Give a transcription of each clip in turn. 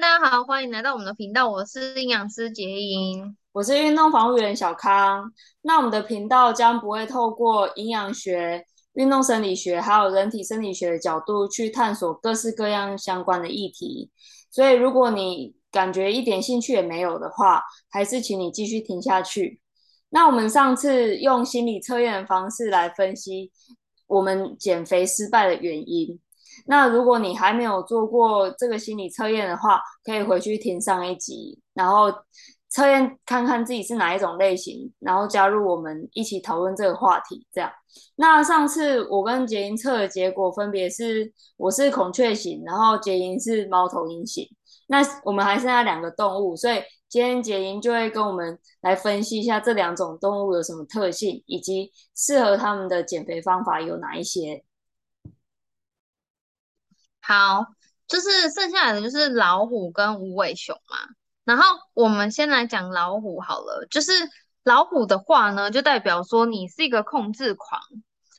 大家好，欢迎来到我们的频道，我是营养师杰英，我是运动防护员小康。那我们的频道将不会透过营养学、运动生理学还有人体生理学的角度去探索各式各样相关的议题，所以如果你感觉一点兴趣也没有的话，还是请你继续听下去。那我们上次用心理测验的方式来分析我们减肥失败的原因。那如果你还没有做过这个心理测验的话，可以回去听上一集，然后测验看看自己是哪一种类型，然后加入我们一起讨论这个话题。这样，那上次我跟杰英测的结果分别是，我是孔雀型，然后杰英是猫头鹰型。那我们还剩下两个动物，所以今天杰英就会跟我们来分析一下这两种动物有什么特性，以及适合他们的减肥方法有哪一些。好，就是剩下来的就是老虎跟无尾熊嘛。然后我们先来讲老虎好了，就是老虎的话呢，就代表说你是一个控制狂，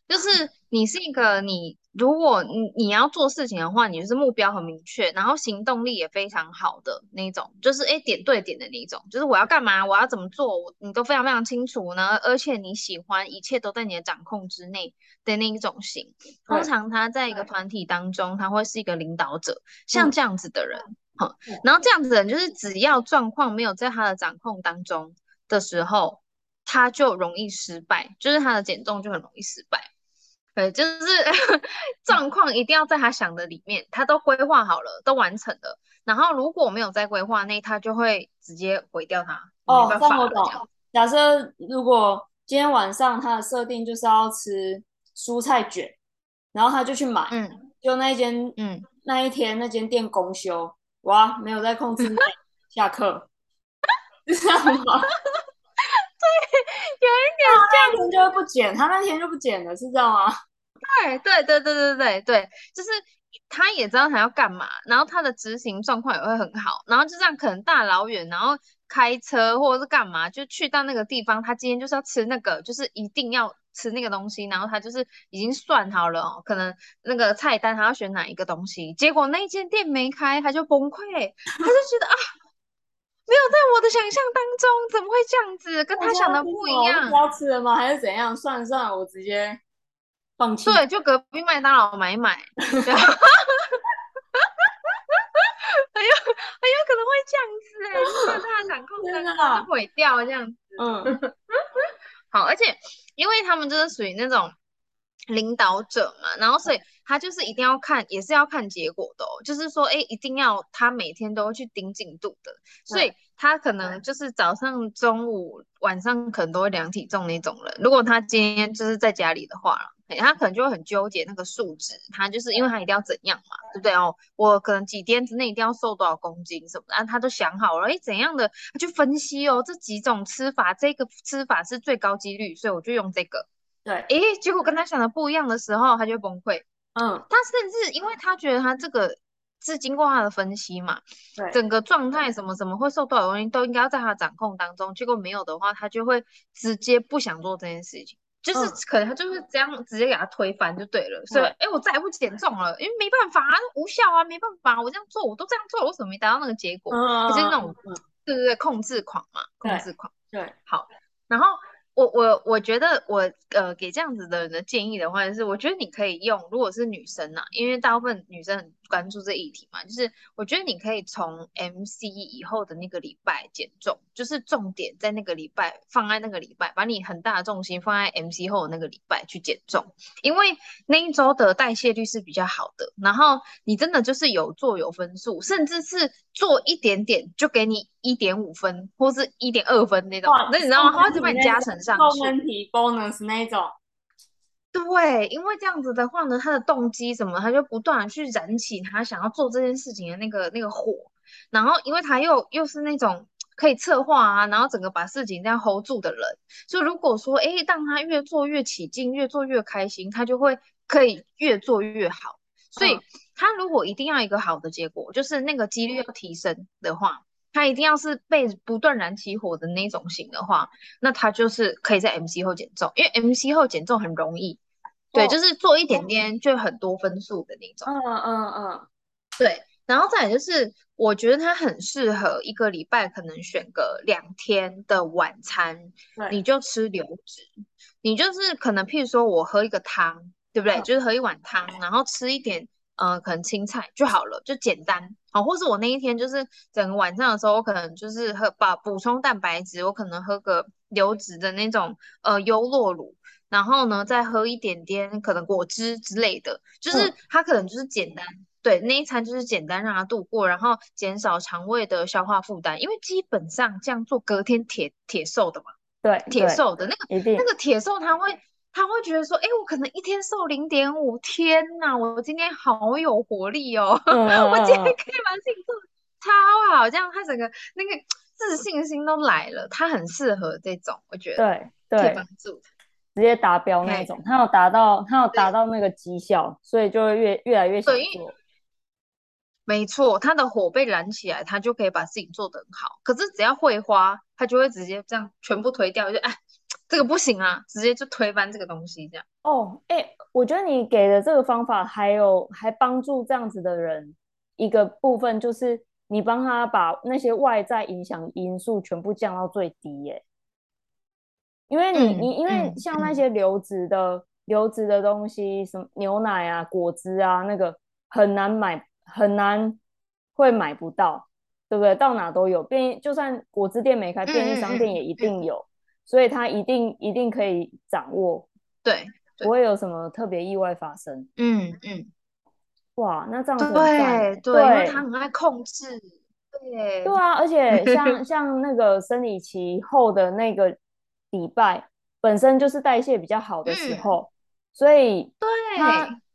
就是你是一个你。如果你你要做事情的话，你就是目标很明确，然后行动力也非常好的那种，就是诶点对点的那种，就是我要干嘛，我要怎么做，我你都非常非常清楚呢，而且你喜欢一切都在你的掌控之内的那一种型。通常他在一个团体当中，他会是一个领导者，像这样子的人，哈、嗯，然后这样子的人就是只要状况没有在他的掌控当中的时候，他就容易失败，就是他的减重就很容易失败。对，就是 状况一定要在他想的里面，他都规划好了，都完成了。然后如果没有在规划内，他就会直接毁掉他。哦，这样我懂。假设如果今天晚上他的设定就是要吃蔬菜卷，然后他就去买，嗯，就那一间，嗯，那一天那间店公休，哇，没有在控制内，下课，是 这样吗？有一点这样，那天就会不减，他那天就不减了，是这样吗？对对对对对对对，就是他也知道他要干嘛，然后他的执行状况也会很好，然后就这样可能大老远，然后开车或者是干嘛，就去到那个地方，他今天就是要吃那个，就是一定要吃那个东西，然后他就是已经算好了哦，可能那个菜单他要选哪一个东西，结果那间店没开，他就崩溃，他就觉得啊。没有在我的想象当中，怎么会这样子？跟他想的不一样。要吃了吗？还是怎样？算了算了，我直接放弃。对，就隔壁麦当劳买一买。很有很有可能会这样子哎，就是他的 掌控真的毁掉这样子。嗯。好，而且因为他们就是属于那种领导者嘛，然后所以他就是一定要看，也是要看结果的哦。就是说，哎，一定要他每天都会去盯进度的，所以。他可能就是早上、中午、晚上可能都会量体重那种人。如果他今天就是在家里的话，他可能就会很纠结那个数值。他就是因为他一定要怎样嘛，对不对哦？我可能几天之内一定要瘦多少公斤什么的，他都想好了，哎，怎样的他去分析哦，这几种吃法，这个吃法是最高几率，所以我就用这个。对，哎，结果跟他想的不一样的时候，他就崩溃。嗯，他甚至因为他觉得他这个。是经过他的分析嘛？对，整个状态什么什么会受多少东西都应该要在他的掌控当中。结果没有的话，他就会直接不想做这件事情，就是可能他就是这样直接给他推翻就对了。嗯、所以，哎、欸，我再也不减重了，因为没办法啊，无效啊，没办法，我这样做我都这样做了，为什么没达到那个结果？嗯，就是那种，对对对，控制狂嘛，控制狂。对，对好，然后。我我我觉得我呃给这样子的人的建议的话，就是我觉得你可以用，如果是女生呢、啊，因为大部分女生很关注这议题嘛，就是我觉得你可以从 MC 以后的那个礼拜减重，就是重点在那个礼拜放在那个礼拜，把你很大的重心放在 MC 后的那个礼拜去减重，因为那一周的代谢率是比较好的，然后你真的就是有做有分数，甚至是做一点点就给你一点五分或是一点二分那种，那你知道吗？他会把你加成上去，后面提 bonus 那种。对，因为这样子的话呢，他的动机什么，他就不断的去燃起他想要做这件事情的那个那个火，然后因为他又又是那种可以策划啊，然后整个把事情这样 hold 住的人，所以如果说，哎，当他越做越起劲，越做越开心，他就会可以越做越好。所以他如果一定要一个好的结果，就是那个几率要提升的话。他一定要是被不断燃起火的那种型的话，那他就是可以在 MC 后减重，因为 MC 后减重很容易，对，就是做一点点就很多分数的那种。嗯嗯嗯，对。然后再来就是，我觉得它很适合一个礼拜可能选个两天的晚餐，你就吃流质，你就是可能譬如说我喝一个汤，对不对？就是喝一碗汤，然后吃一点呃可能青菜就好了，就简单。好，或是我那一天就是整个晚上的时候，我可能就是喝把补充蛋白质，我可能喝个流质的那种呃优酪乳，然后呢再喝一点点可能果汁之类的，就是它可能就是简单。对，那一餐就是简单让他度过，然后减少肠胃的消化负担，因为基本上这样做隔天铁铁瘦的嘛。对，铁瘦的那个那个铁瘦他会他会觉得说，哎，我可能一天瘦零点五，天呐，我今天好有活力哦，嗯嗯嗯 我今天可以把自己做超好，这样他整个那个自信心都来了，他很适合这种，我觉得对对，帮助直接达标那种，他有达到他有达到那个绩效，所以就会越越来越想做。没错，他的火被燃起来，他就可以把事情做得很好。可是只要会花，他就会直接这样全部推掉，就哎，这个不行啊，直接就推翻这个东西这样。哦，哎，我觉得你给的这个方法还有还帮助这样子的人一个部分，就是你帮他把那些外在影响因素全部降到最低耶。因为你、嗯、你因为像那些流质的、嗯、流质的东西，什么牛奶啊、果汁啊，那个很难买。很难会买不到，对不对？到哪都有，便就算果汁店没开，便利商店也一定有，嗯、所以它一定一定可以掌握，对，不会有什么特别意外发生。嗯嗯，哇，那这样子对对，因为他很爱控制，对对啊，而且 像像那个生理期后的那个礼拜，本身就是代谢比较好的时候，嗯、所以对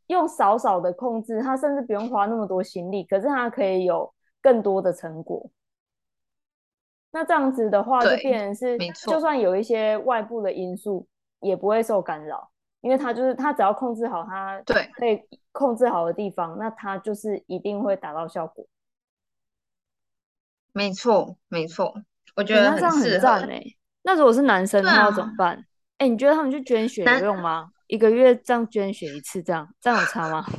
用少少的控制，他甚至不用花那么多心力，可是他可以有更多的成果。那这样子的话，就变成是，就算有一些外部的因素，也不会受干扰，因为他就是他只要控制好他对可以控制好的地方，那他就是一定会达到效果。没错，没错，我觉得很适合。哎、欸，那如果是男生，他要怎么办？哎、啊欸，你觉得他们去捐血有用吗？一个月这样捐血一次，这样这样有差吗？不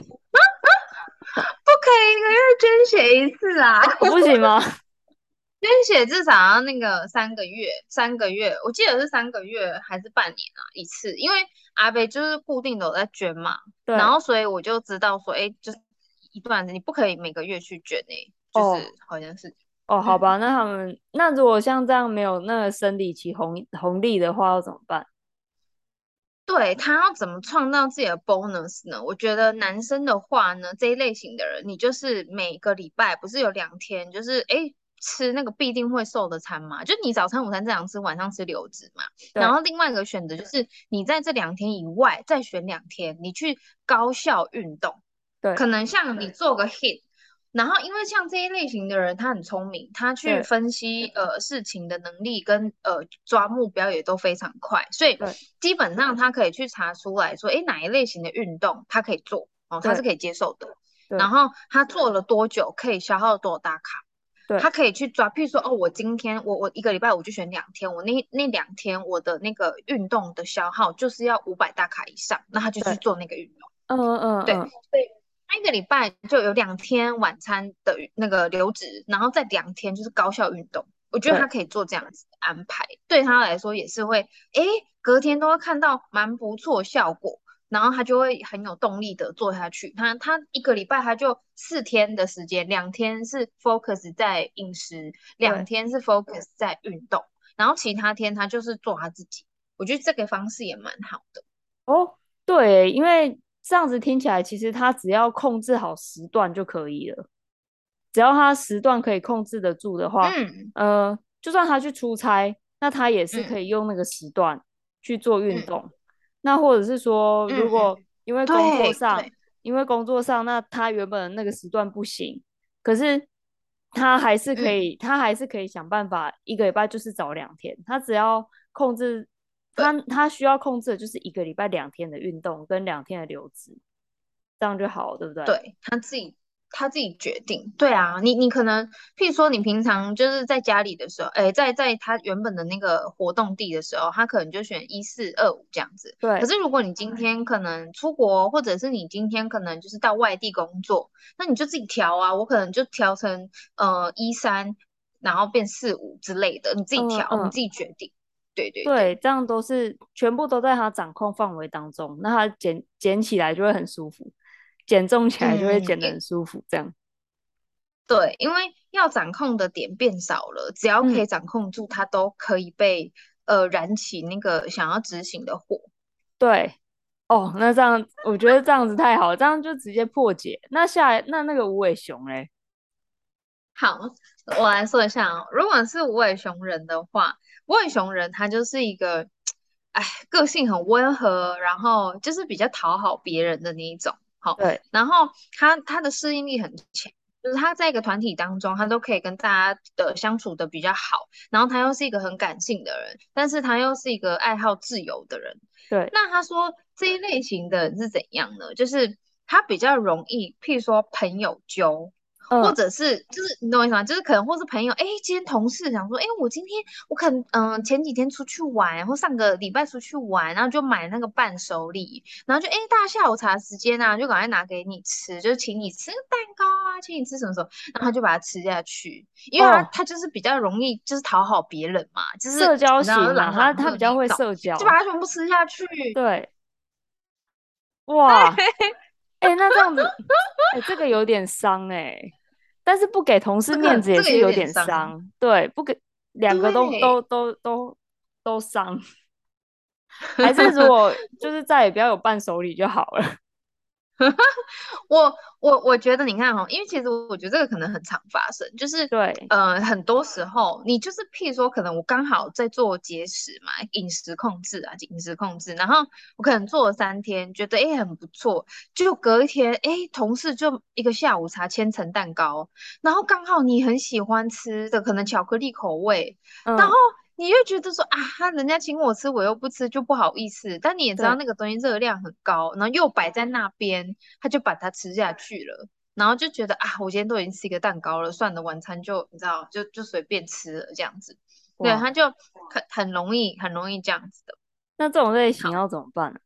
可以一个月捐血一次啊！不行吗？捐血至少要那个三个月，三个月，我记得是三个月还是半年啊一次？因为阿贝就是固定的有在捐嘛，对，然后所以我就知道说，哎，就是一段子你不可以每个月去捐诶、欸，就是好像是哦，哦，好吧，那他们那如果像这样没有那个生理期红红利的话，要怎么办？对，他要怎么创造自己的 bonus 呢？我觉得男生的话呢，这一类型的人，你就是每个礼拜不是有两天，就是哎吃那个必定会瘦的餐嘛，就你早餐、午餐这样吃，晚上吃流质嘛。然后另外一个选择就是你在这两天以外再选两天，你去高效运动，对，可能像你做个 hit。然后，因为像这一类型的人，他很聪明，他去分析呃事情的能力跟呃抓目标也都非常快，所以基本上他可以去查出来说，哎，哪一类型的运动他可以做哦，他是可以接受的。然后他做了多久，可以消耗多少大卡？对，他可以去抓，譬如说哦，我今天我我一个礼拜我就选两天，我那那两天我的那个运动的消耗就是要五百大卡以上，那他就去做那个运动。嗯嗯，对对。一个礼拜就有两天晚餐的那个流质，然后再两天就是高效运动。我觉得他可以做这样子的安排，对，对他来说也是会，哎，隔天都会看到蛮不错效果，然后他就会很有动力的做下去。他他一个礼拜他就四天的时间，两天是 focus 在饮食，两天是 focus 在运动，然后其他天他就是做他自己。我觉得这个方式也蛮好的。哦，对，因为。这样子听起来，其实他只要控制好时段就可以了。只要他时段可以控制得住的话，嗯，呃，就算他去出差，那他也是可以用那个时段去做运动。嗯、那或者是说，如果因为工作上，因为工作上，那他原本那个时段不行，可是他还是可以，嗯、他还是可以想办法，一个礼拜就是找两天，他只要控制。他他需要控制的就是一个礼拜两天的运动跟两天的流质，这样就好了，对不对？对，他自己他自己决定。对啊，你你可能，譬如说你平常就是在家里的时候，哎，在在他原本的那个活动地的时候，他可能就选一四二五这样子。对。可是如果你今天可能出国，或者是你今天可能就是到外地工作，那你就自己调啊。我可能就调成呃一三，然后变四五之类的，你自己调，嗯嗯、你自己决定。对对对，对，这样都是全部都在他掌控范围当中，那他减减起来就会很舒服，减重起来就会减得很舒服，嗯、这样。对，因为要掌控的点变少了，只要可以掌控住，他、嗯、都可以被呃燃起那个想要执行的火。对，哦，那这样我觉得这样子太好，这样就直接破解。那下来那那个无尾熊嘞？好，我来说一下哦，如果是无尾熊人的话。无尾熊人他就是一个，哎，个性很温和，然后就是比较讨好别人的那一种，好，对，然后他他的适应力很强，就是他在一个团体当中，他都可以跟大家的相处的比较好，然后他又是一个很感性的人，但是他又是一个爱好自由的人，对，那他说这一类型的人是怎样呢？就是他比较容易，譬如说朋友揪。或者是就是你懂我意思吗？就是可能或是朋友，哎，今天同事想说，哎，我今天我可能嗯、呃、前几天出去玩，或上个礼拜出去玩，然后就买那个伴手礼，然后就哎大下午茶时间啊，就赶快拿给你吃，就请你吃蛋糕啊，请你吃什么什么，然后他就把它吃下去，因为他、哦、他就是比较容易就是讨好别人嘛，就是社交型嘛，他他比较会社交，就把它。全部吃下去，对，哇，哎那这样子，哎这个有点伤哎。但是不给同事面子也是有点伤，这个这个、有点伤，对，不给两个都都都都都伤，还是如果就是再也不要有伴手礼就好了。我我我觉得你看哈，因为其实我觉得这个可能很常发生，就是对，呃，很多时候你就是譬如说，可能我刚好在做节食嘛，饮食控制啊，饮食控制，然后我可能做了三天，觉得哎很不错，就隔一天哎，同事就一个下午茶千层蛋糕，然后刚好你很喜欢吃的，可能巧克力口味，嗯、然后。你又觉得说啊，他人家请我吃，我又不吃，就不好意思。但你也知道那个东西热量很高，然后又摆在那边，他就把它吃下去了。然后就觉得啊，我今天都已经吃一个蛋糕了，算了，晚餐就你知道，就就随便吃了这样子。对，他就很很容易，很容易这样子的。那这种类型要怎么办呢？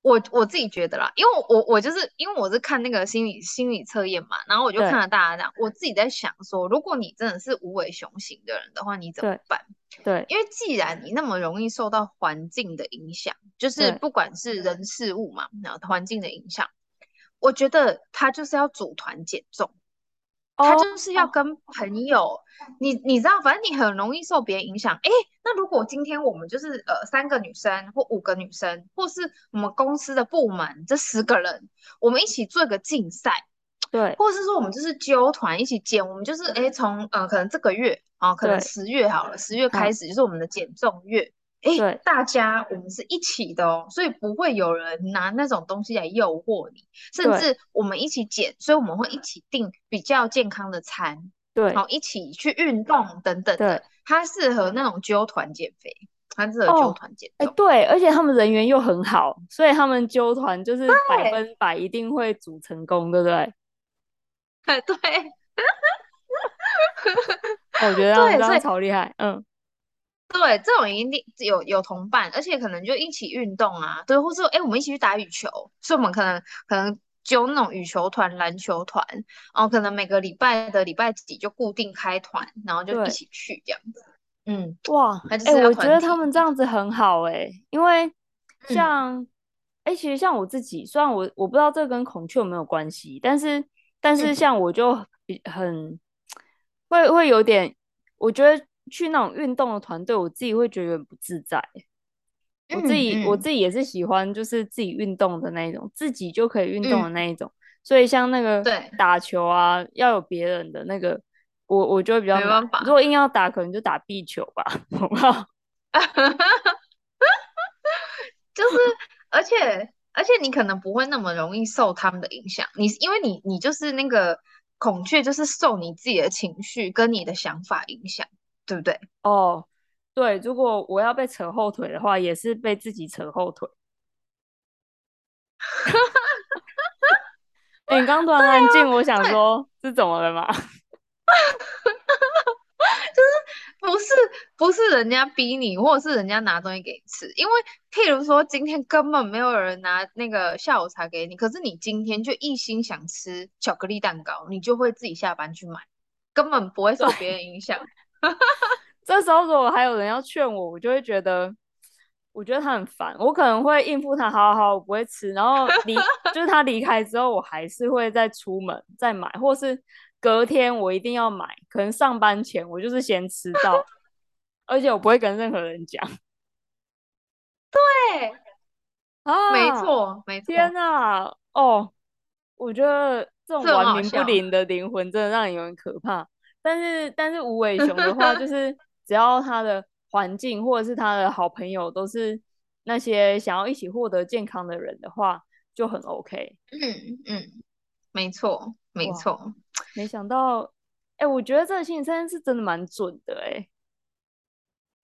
我我自己觉得啦，因为我我就是因为我是看那个心理心理测验嘛，然后我就看了大家这样，我自己在想说，如果你真的是无尾熊型的人的话，你怎么办？对，因为既然你那么容易受到环境的影响，就是不管是人事物嘛，然后环境的影响，我觉得他就是要组团减重。他就是要跟朋友，哦、你你知道，反正你很容易受别人影响。哎，那如果今天我们就是呃三个女生或五个女生，或是我们公司的部门这十个人，我们一起做一个竞赛，对，或者是说我们就是揪团一起减，我们就是哎从呃可能这个月啊、哦，可能十月好了，十月开始就是我们的减重月。哎，对，大家我们是一起的哦，所以不会有人拿那种东西来诱惑你，甚至我们一起减，所以我们会一起订比较健康的餐，对，然后一起去运动等等的。它适合那种揪团减肥，它适合揪团减肥。哎，对，而且他们人缘又很好，所以他们揪团就是百分百一定会组成功，对不对？哎，对，我觉得这样超厉害，嗯。对，这种一定有有同伴，而且可能就一起运动啊，对，或是哎，我们一起去打羽球，所以我们可能可能揪那种羽球团、篮球团，然后可能每个礼拜的礼拜几就固定开团，然后就一起去这样子。嗯，哇，哎、欸，我觉得他们这样子很好哎、欸，因为像哎、嗯，其实像我自己，虽然我我不知道这跟孔雀有没有关系，但是但是像我就很、嗯、会会有点，我觉得。去那种运动的团队，我自己会觉得很不自在。我自己、嗯嗯、我自己也是喜欢，就是自己运动的那一种，自己就可以运动的那一种。嗯、所以像那个打球啊，要有别人的那个，我我就会比较没办法。如果硬要打，可能就打壁球吧，好不好？就是，而且而且你可能不会那么容易受他们的影响。你因为你你就是那个孔雀，就是受你自己的情绪跟你的想法影响。对不对？哦，对，如果我要被扯后腿的话，也是被自己扯后腿。欸、你刚突然安静，啊、我想说是怎么了吗？不是不是人家逼你，或者是人家拿东西给你吃，因为譬如说今天根本没有人拿那个下午茶给你，可是你今天就一心想吃巧克力蛋糕，你就会自己下班去买，根本不会受别人影响。这时候如果还有人要劝我，我就会觉得，我觉得他很烦，我可能会应付他，好好好，我不会吃，然后离 就是他离开之后，我还是会再出门再买，或是。隔天我一定要买，可能上班前我就是先吃到，而且我不会跟任何人讲。对，啊，没错，没错。天哪，哦，我觉得这种顽冥不灵的灵魂真的让人有点可怕。但是，但是无尾熊的话，就是只要他的环境或者是他的好朋友都是那些想要一起获得健康的人的话，就很 OK。嗯嗯，没错，没错。没想到，哎、欸，我觉得这个心理测验是真的蛮准的、欸，哎。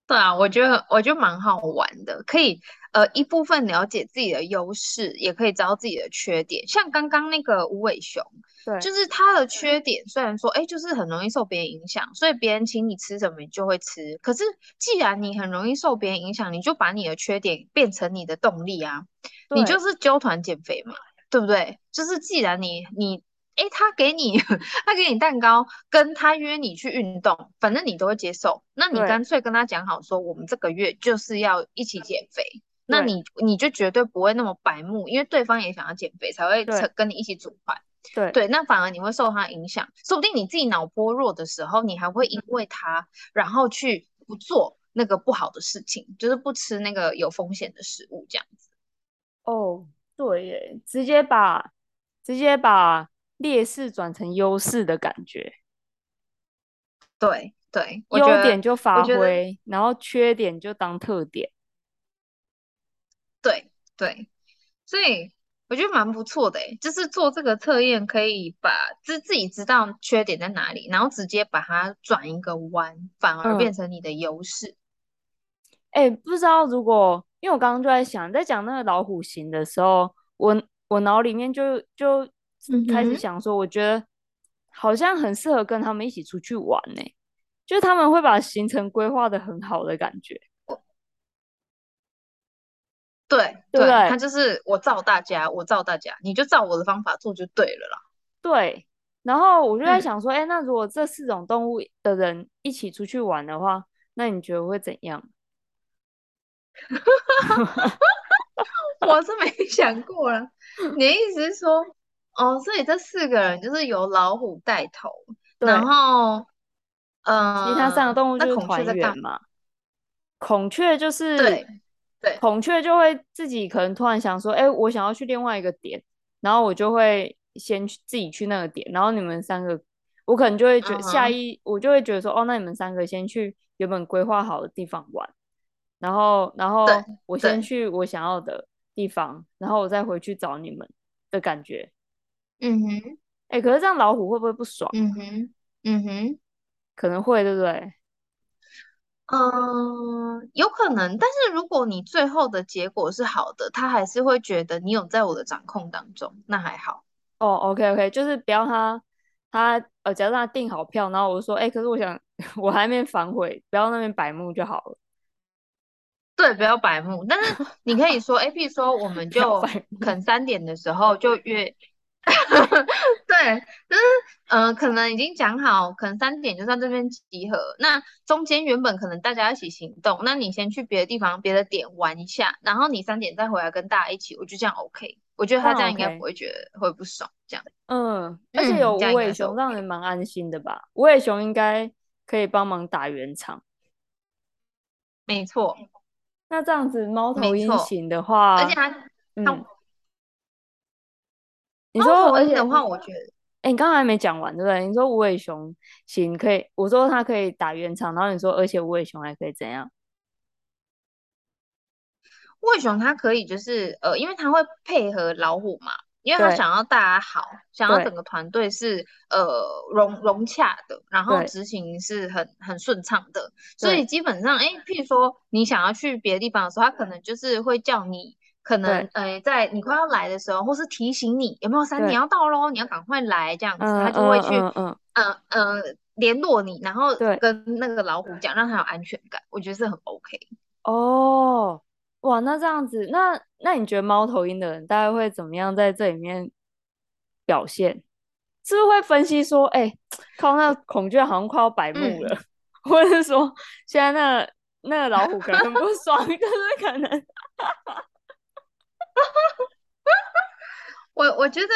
对啊，我觉得我觉得蛮好玩的，可以呃一部分了解自己的优势，也可以知道自己的缺点。像刚刚那个无尾熊，对，就是它的缺点，虽然说哎，就是很容易受别人影响，所以别人请你吃什么你就会吃。可是既然你很容易受别人影响，你就把你的缺点变成你的动力啊，你就是揪团减肥嘛，对不对？就是既然你你。哎，他给你，他给你蛋糕，跟他约你去运动，反正你都会接受。那你干脆跟他讲好，说我们这个月就是要一起减肥。那你你就绝对不会那么白目，因为对方也想要减肥，才会跟你一起组团。对对，那反而你会受他影响，说不定你自己脑波弱的时候，你还会因为他，然后去不做那个不好的事情，就是不吃那个有风险的食物，这样子。哦，对耶，直接把直接把。劣势转成优势的感觉，对对，优点就发挥，然后缺点就当特点，对对，所以我觉得蛮不错的诶，就是做这个测验可以把自自己知道缺点在哪里，然后直接把它转一个弯，反而变成你的优势。哎、嗯欸，不知道如果因为我刚刚就在想，在讲那个老虎型的时候，我我脑里面就就。开始想说，我觉得好像很适合跟他们一起出去玩呢、欸，就是他们会把行程规划的很好的感觉。对对，对，他就是我照大家，我照大家，你就照我的方法做就对了啦。对，然后我就在想说，哎、嗯欸，那如果这四种动物的人一起出去玩的话，那你觉得会怎样？我是没想过了，你的意思是说？哦，所以这四个人就是由老虎带头，然后，呃，其他三个动物就是团员嘛。孔雀就是对对，孔雀就会自己可能突然想说，哎，我想要去另外一个点，然后我就会先去自己去那个点，然后你们三个，我可能就会觉下一、uh-huh. 我就会觉得说，哦，那你们三个先去原本规划好的地方玩，然后然后我先去我想要的地方，然后我再回去找你们的感觉。嗯哼，哎、欸，可是这样老虎会不会不爽？嗯哼，嗯哼，可能会，对不对？嗯，有可能。但是如果你最后的结果是好的，他还是会觉得你有在我的掌控当中，那还好。哦，OK，OK，就是不要他他呃，假如他订好票，然后我就说，哎、欸，可是我想 我还没反悔，不要那边白目就好了。对，不要白目。但是你可以说，哎，譬如说，我们 就可能三点的时候就约。对，就是呃，可能已经讲好，可能三点就在这边集合。那中间原本可能大家一起行动，那你先去别的地方、别的点玩一下，然后你三点再回来跟大家一起，我觉得这样 OK。我觉得他这样应该不会觉得会不爽，这样。嗯，而且有无尾熊让人蛮安心的吧？无尾熊应该可以帮忙打圆场。没错。那这样子猫头鹰型的话，而且他，嗯。他你说而且的话，我觉得，哎、欸，你刚刚还没讲完，对不对？你说无尾熊行可以，我说它可以打圆场，然后你说，而且无尾熊还可以怎样？无尾熊它可以就是呃，因为它会配合老虎嘛，因为它想要大家好，想要整个团队是呃融融洽的，然后执行是很很顺畅的，所以基本上，哎、欸，譬如说你想要去别的地方的时候，它可能就是会叫你。可能呃，在你快要来的时候，或是提醒你有没有三，你要到喽，你要赶快来这样子，他就会去嗯嗯。嗯呃联络你，然后跟那个老虎讲，让他有安全感，我觉得是很 OK。哦，哇，那这样子，那那你觉得猫头鹰的人大概会怎么样在这里面表现？是不是会分析说，哎、欸，靠，那孔雀好像快要白目了，嗯、或者是说现在那个、那个老虎可能很不爽，但是可能，我我觉得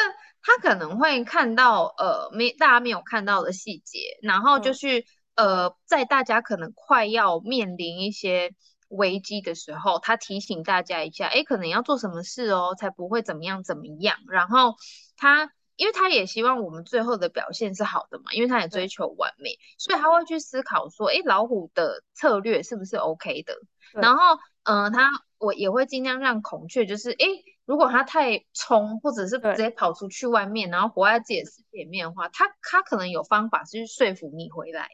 他可能会看到呃没大家没有看到的细节，然后就是、嗯、呃在大家可能快要面临一些危机的时候，他提醒大家一下，哎、欸，可能要做什么事哦，才不会怎么样怎么样，然后他。因为他也希望我们最后的表现是好的嘛，因为他也追求完美，所以他会去思考说，哎，老虎的策略是不是 OK 的？然后，嗯、呃，他我也会尽量让孔雀，就是，哎，如果它太冲，或者是直接跑出去外面，然后活在自己的世界里面的话，它它可能有方法去说服你回来。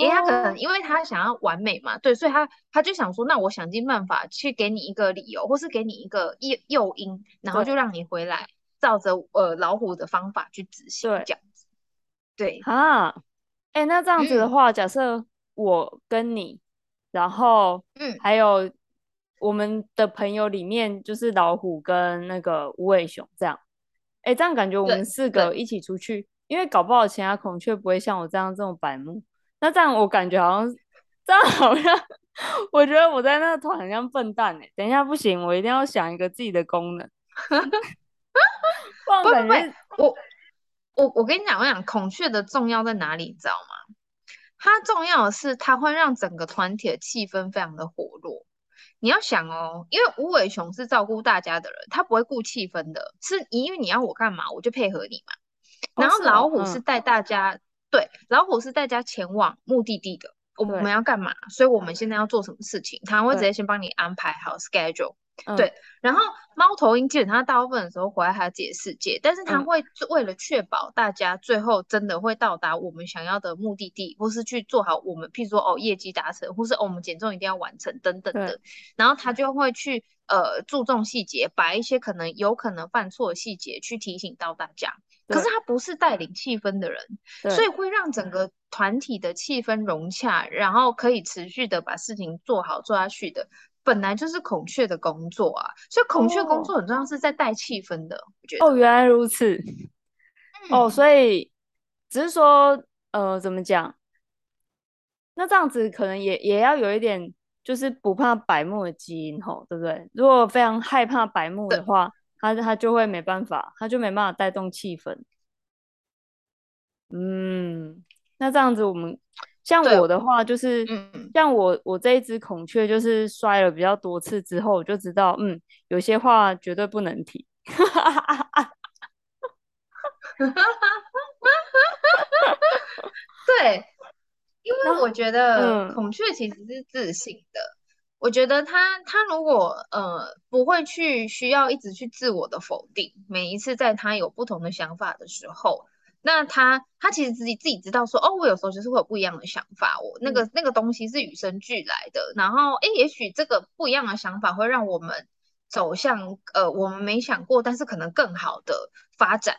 哎，它可能因为它想要完美嘛，对，所以它它就想说，那我想尽办法去给你一个理由，或是给你一个诱诱因，然后就让你回来。照着呃老虎的方法去执行，这样子，对。啊，哎、欸，那这样子的话，嗯、假设我跟你，然后嗯，还有我们的朋友里面，就是老虎跟那个无尾熊这样，哎、欸，这样感觉我们四个一起出去，因为搞不好其他孔雀不会像我这样这么白目，那这样我感觉好像这样好像，我觉得我在那个团很像笨蛋哎、欸，等一下不行，我一定要想一个自己的功能。不不不，我我我跟你讲，我讲孔雀的重要在哪里，你知道吗？它重要的是它会让整个团体的气氛非常的活络。你要想哦，因为无尾熊是照顾大家的人，他不会顾气氛的，是因为你要我干嘛，我就配合你嘛。然后老虎是带大家，对，老虎是带大家前往目的地的。我们要干嘛？所以我们现在要做什么事情，他会直接先帮你安排好 schedule。嗯、对，然后猫头鹰基本上大部分的时候活在他自己的世界，但是他会为了确保大家最后真的会到达我们想要的目的地，或是去做好我们，譬如说哦业绩达成，或是、哦、我们减重一定要完成等等的，然后他就会去呃注重细节，把一些可能有可能犯错的细节去提醒到大家。可是他不是带领气氛的人，所以会让整个团体的气氛融洽，然后可以持续的把事情做好做下去的。本来就是孔雀的工作啊，所以孔雀工作很重要，是在带气氛的。我觉得哦，原来如此。嗯、哦，所以只是说，呃，怎么讲？那这样子可能也也要有一点，就是不怕白目的基因吼，对不对？如果非常害怕白目的话，他他就会没办法，他就没办法带动气氛。嗯，那这样子我们。像我的话，就是像我我这一只孔雀，就是摔了比较多次之后，我就知道，嗯，有些话绝对不能提。对，因为我觉得孔雀其实是自信的。嗯、我觉得他他如果呃不会去需要一直去自我的否定，每一次在他有不同的想法的时候。那他他其实自己自己知道说，哦，我有时候就是会有不一样的想法，我那个、嗯、那个东西是与生俱来的。然后，哎，也许这个不一样的想法会让我们走向呃我们没想过，但是可能更好的发展。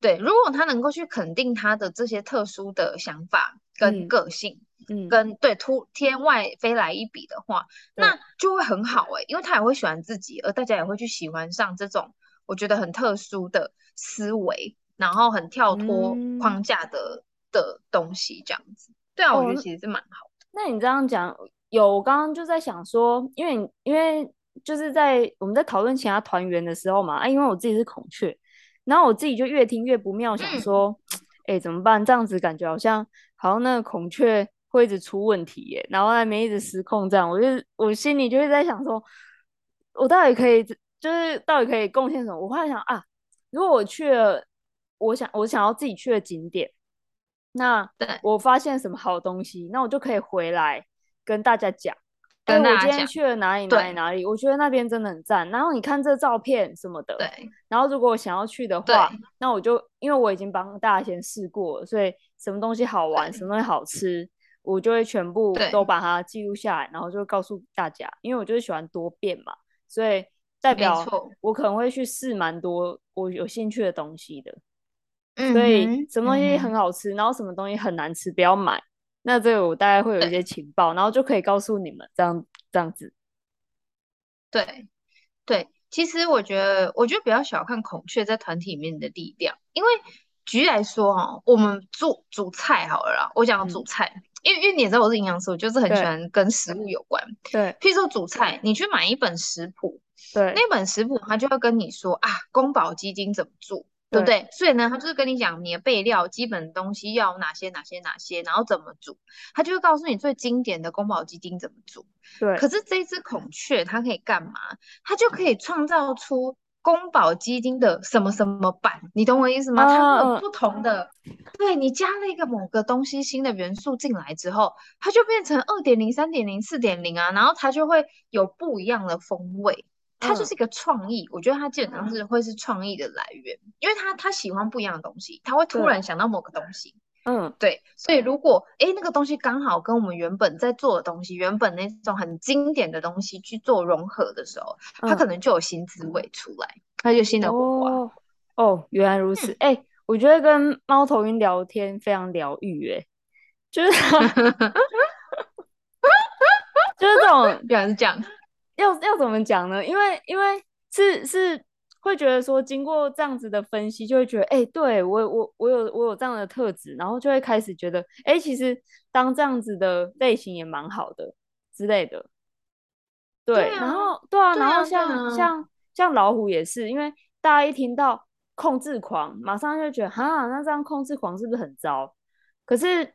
对，如果他能够去肯定他的这些特殊的想法跟个性，嗯，跟对突天外飞来一笔的话，嗯、那就会很好哎，因为他也会喜欢自己，而大家也会去喜欢上这种我觉得很特殊的思维。然后很跳脱框架的、嗯、的东西，这样子，对啊，哦、我觉得其实是蛮好的。那你这样讲，有我刚刚就在想说，因为因为就是在我们在讨论其他团员的时候嘛，啊，因为我自己是孔雀，然后我自己就越听越不妙，想说，哎、嗯，怎么办？这样子感觉好像好像那个孔雀会一直出问题耶，然后那边一直失控这样，我就我心里就会在想说，我到底可以就是到底可以贡献什么？我后来想啊，如果我去了。我想，我想要自己去的景点，那我发现什么好东西，那我就可以回来跟大家讲。哎，我今天去了哪里哪里哪里，我觉得那边真的很赞。然后你看这照片什么的，对。然后如果我想要去的话，那我就因为我已经帮大家先试过了，所以什么东西好玩，什么东西好吃，我就会全部都把它记录下来，然后就告诉大家。因为我就是喜欢多变嘛，所以代表我可能会去试蛮多我有兴趣的东西的。嗯，所以什么东西很好吃，嗯，然后什么东西很难吃，不要买。那这个我大概会有一些情报，然后就可以告诉你们这样这样子。对，对，其实我觉得，我觉得不要小看孔雀在团体里面的力量，因为举例来说哈，我们做煮菜好了啦，我讲煮菜，嗯，因为因为你也知道我是营养师，我就是很喜欢跟食物有关。对，譬如说煮菜，你去买一本食谱，对，那本食谱它就会跟你说啊，宫保鸡丁怎么做。对不对？所以呢，他就是跟你讲你的备料、基本东西要哪些、哪些、哪些，然后怎么煮，他就会告诉你最经典的宫保鸡丁怎么煮。对。可是这一只孔雀它可以干嘛？它就可以创造出宫保鸡丁的什么什么版，你懂我意思吗？它会有不同的。Uh, 对，你加了一个某个东西新的元素进来之后，它就变成二点零、三点零、四点零啊，然后它就会有不一样的风味。它就是一个创意，嗯，我觉得它基本上是会是创意的来源，嗯，因为他他喜欢不一样的东西，他会突然想到某个东西，嗯，对，所以如果诶那个东西刚好跟我们原本在做的东西，原本那种很经典的东西去做融合的时候，它可能就有新滋味出来，它就新的火花。哦，哦，原来如此，哎，嗯，我觉得跟猫头鹰聊天非常疗愈，哎，就是 就是这种，原来是这样。要要怎么讲呢？因为因为是是会觉得说，经过这样子的分析，就会觉得，哎、欸，对我我我有我有这样的特质，然后就会开始觉得，哎、欸，其实当这样子的类型也蛮好的之类的。对，然后对啊，然后像、啊、像像老虎也是，因为大家一听到控制狂，马上就觉得，哈，那这样控制狂是不是很糟？可是，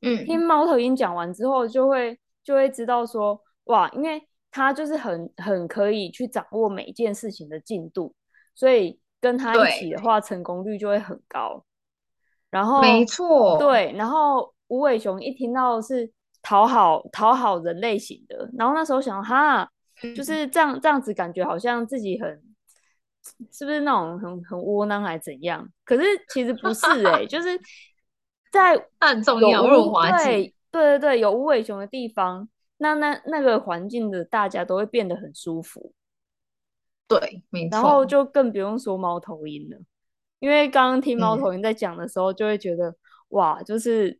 嗯，听猫头鹰讲完之后，就会就会知道说，哇，因为。他就是很很可以去掌握每一件事情的进度，所以跟他一起的话，成功率就会很高。然后没错，对。然后无尾熊一听到是讨好讨好人类型的，然后那时候想哈，就是这样这样子，感觉好像自己很是不是那种很很窝囊还怎样？可是其实不是哎、欸，就是在暗中有润滑剂。对对对，有无尾熊的地方。那那那个环境的大家都会变得很舒服，对，没错。然后就更不用说猫头鹰了，因为刚刚听猫头鹰在讲的时候，就会觉得、嗯、哇，就是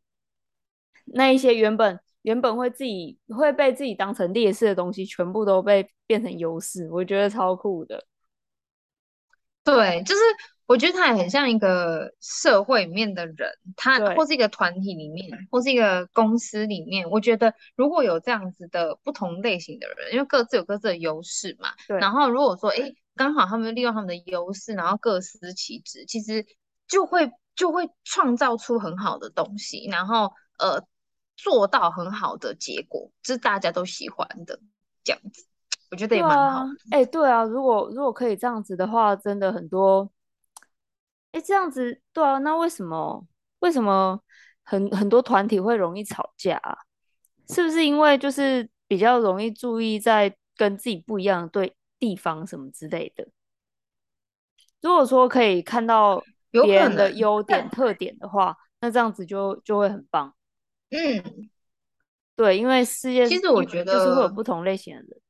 那一些原本原本会自己会被自己当成劣势的东西，全部都被变成优势，我觉得超酷的。对，就是。我觉得他也很像一个社会里面的人，他或是一个团体里面，或是一个公司里面。我觉得如果有这样子的不同类型的人，因为各自有各自的优势嘛。对。然后如果说，哎，刚好他们利用他们的优势，然后各司其职，其实就会就会创造出很好的东西，然后呃做到很好的结果，这是大家都喜欢的这样子。我觉得也蛮好的。哎，对啊，如果如果可以这样子的话，真的很多。哎，这样子对啊，那为什么为什么很很多团体会容易吵架啊？是不是因为就是比较容易注意在跟自己不一样的对地方什么之类的？如果说可以看到别人的优点特点的话，那这样子就就会很棒。嗯，对，因为世界其实我觉得就是会有不同类型的人。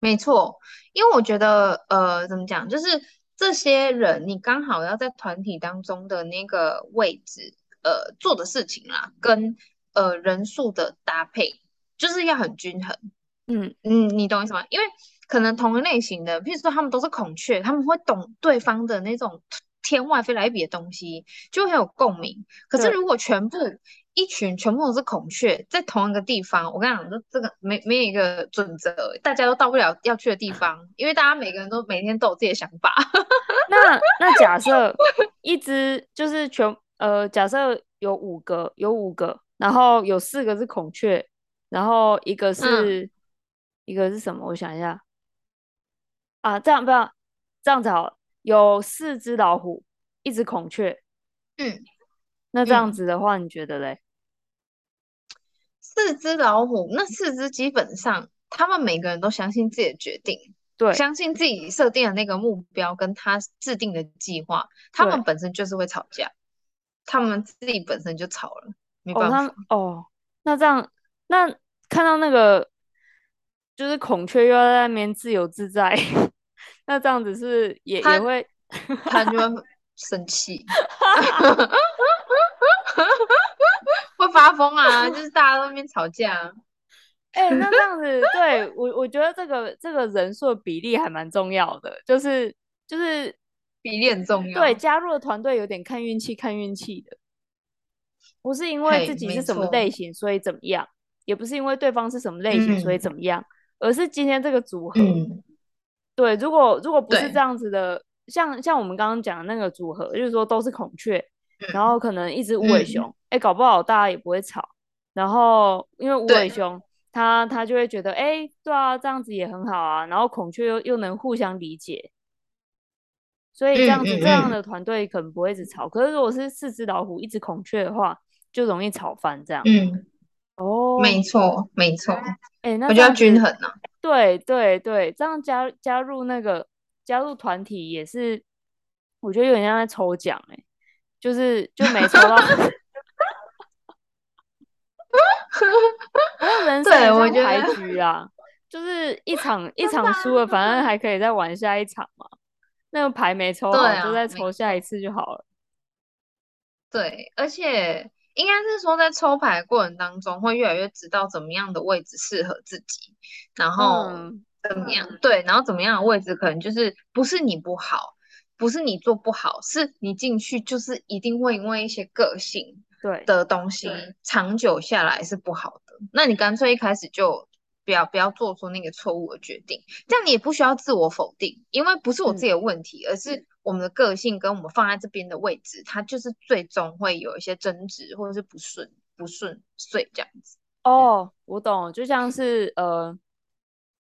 没错，因为我觉得呃，怎么讲，就是。这些人，你刚好要在团体当中的那个位置，呃，做的事情啦，跟呃人数的搭配，就是要很均衡。嗯嗯，你懂意思吗？因为可能同一类型的，譬如说他们都是孔雀，他们会懂对方的那种天外飞来一笔的东西，就会很有共鸣。可是如果全部一群全部都是孔雀，在同一个地方，我跟你讲，这这个没没有一个准则，大家都到不了要去的地方，因为大家每个人都每天都有自己的想法。那那假设一只就是全呃，假设有五个，有五个，然后有四个是孔雀，然后一个是、嗯、一个是什么？我想一下啊，这样不要这样子好了，有四只老虎，一只孔雀，嗯，那这样子的话，你觉得嘞？四只老虎，那四只基本上，他们每个人都相信自己的决定，对，相信自己设定的那个目标跟他制定的计划，他们本身就是会吵架，他们自己本身就吵了，没办法。哦，哦，那这样，那看到那个就是孔雀又要在那边自由自在，那这样子是也也会，他就会生气，会发疯啊！就是大家都在那边吵架。哎、欸，那这样子，对我我觉得这个这个人数的比例还蛮重要的，就是就是比例很重要。对，加入的团队有点看运气，看运气的，不是因为自己是什么类型所以怎么样，也不是因为对方是什么类型所以怎么样，嗯、而是今天这个组合。嗯、对，如果如果不是这样子的，像像我们刚刚讲的那个组合，就是说都是孔雀，嗯、然后可能一只无尾熊，哎、搞不好大家也不会吵。然后因为无尾熊。他他就会觉得，哎、欸，对啊，这样子也很好啊。然后孔雀又又能互相理解，所以这样子、嗯、这样的团队可能不会一直吵。嗯、可是如果是四只老虎一只孔雀的话，就容易吵翻这样。嗯，哦，没错没错。哎、欸，那我觉得均衡呢、啊。对对对，这样加加入那个加入团体也是，我觉得有点像在抽奖哎、欸，就是就没抽到。人生像牌局啊，就是一场一场输了，反正还可以再玩下一场嘛。那个牌没抽好，啊、就再抽下一次就好了。对，而且应该是说，在抽牌过程当中，会越来越知道怎么样的位置适合自己，然后怎么样、嗯、对，然后怎么样的位置可能就是不是你不好，不是你做不好，是你进去就是一定会因为一些个性对的东西，长久下来是不好的。那你干脆一开始就不要不要做出那个错误的决定，这样你也不需要自我否定，因为不是我自己的问题，嗯、而是我们的个性跟我们放在这边的位置，它就是最终会有一些争执或者是不顺不顺遂这样子。哦，我懂，就像是呃，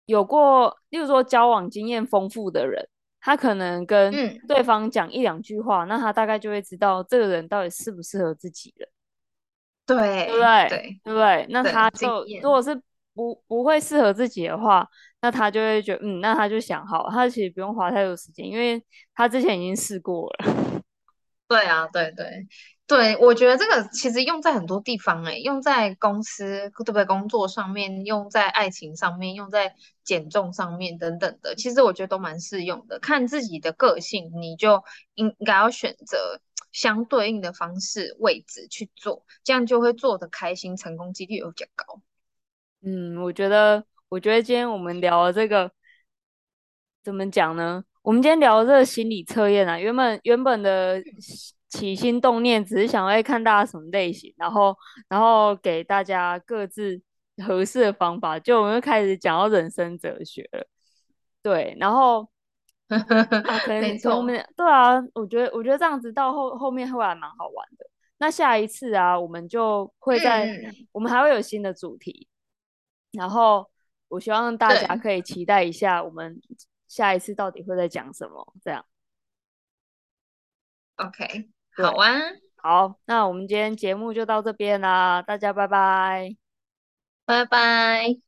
有过，例如说交往经验丰富的人，他可能跟对方讲一两句话，嗯、那他大概就会知道这个人到底适不适合自己了。对，对不对？对，对不对？那他就如果是不不会适合自己的话，那他就会觉得，嗯，那他就想好，他其实不用花太多时间，因为他之前已经试过了。对啊，对对对，我觉得这个其实用在很多地方，欸，诶，用在公司对不对？工作上面，用在爱情上面，用在减重上面等等的，其实我觉得都蛮适用的。看自己的个性，你就应该要选择。相对应的方式位置去做，这样就会做得开心，成功几率又比较高。嗯，我觉得，我觉得今天我们聊的这个怎么讲呢？我们今天聊的这个心理测验啊，原本原本的起心动念只是想要看大家什么类型，然后然后给大家各自合适的方法，就我们又开始讲到人生哲学了。对，然后。啊，可能后面错对啊，我觉得我觉得这样子到后后面会还蛮好玩的。那下一次啊，我们就会在、嗯、我们还会有新的主题，然后我希望大家可以期待一下，我们下一次到底会在讲什么。这样，OK，好啊，好，那我们今天节目就到这边啦，大家拜拜，拜拜。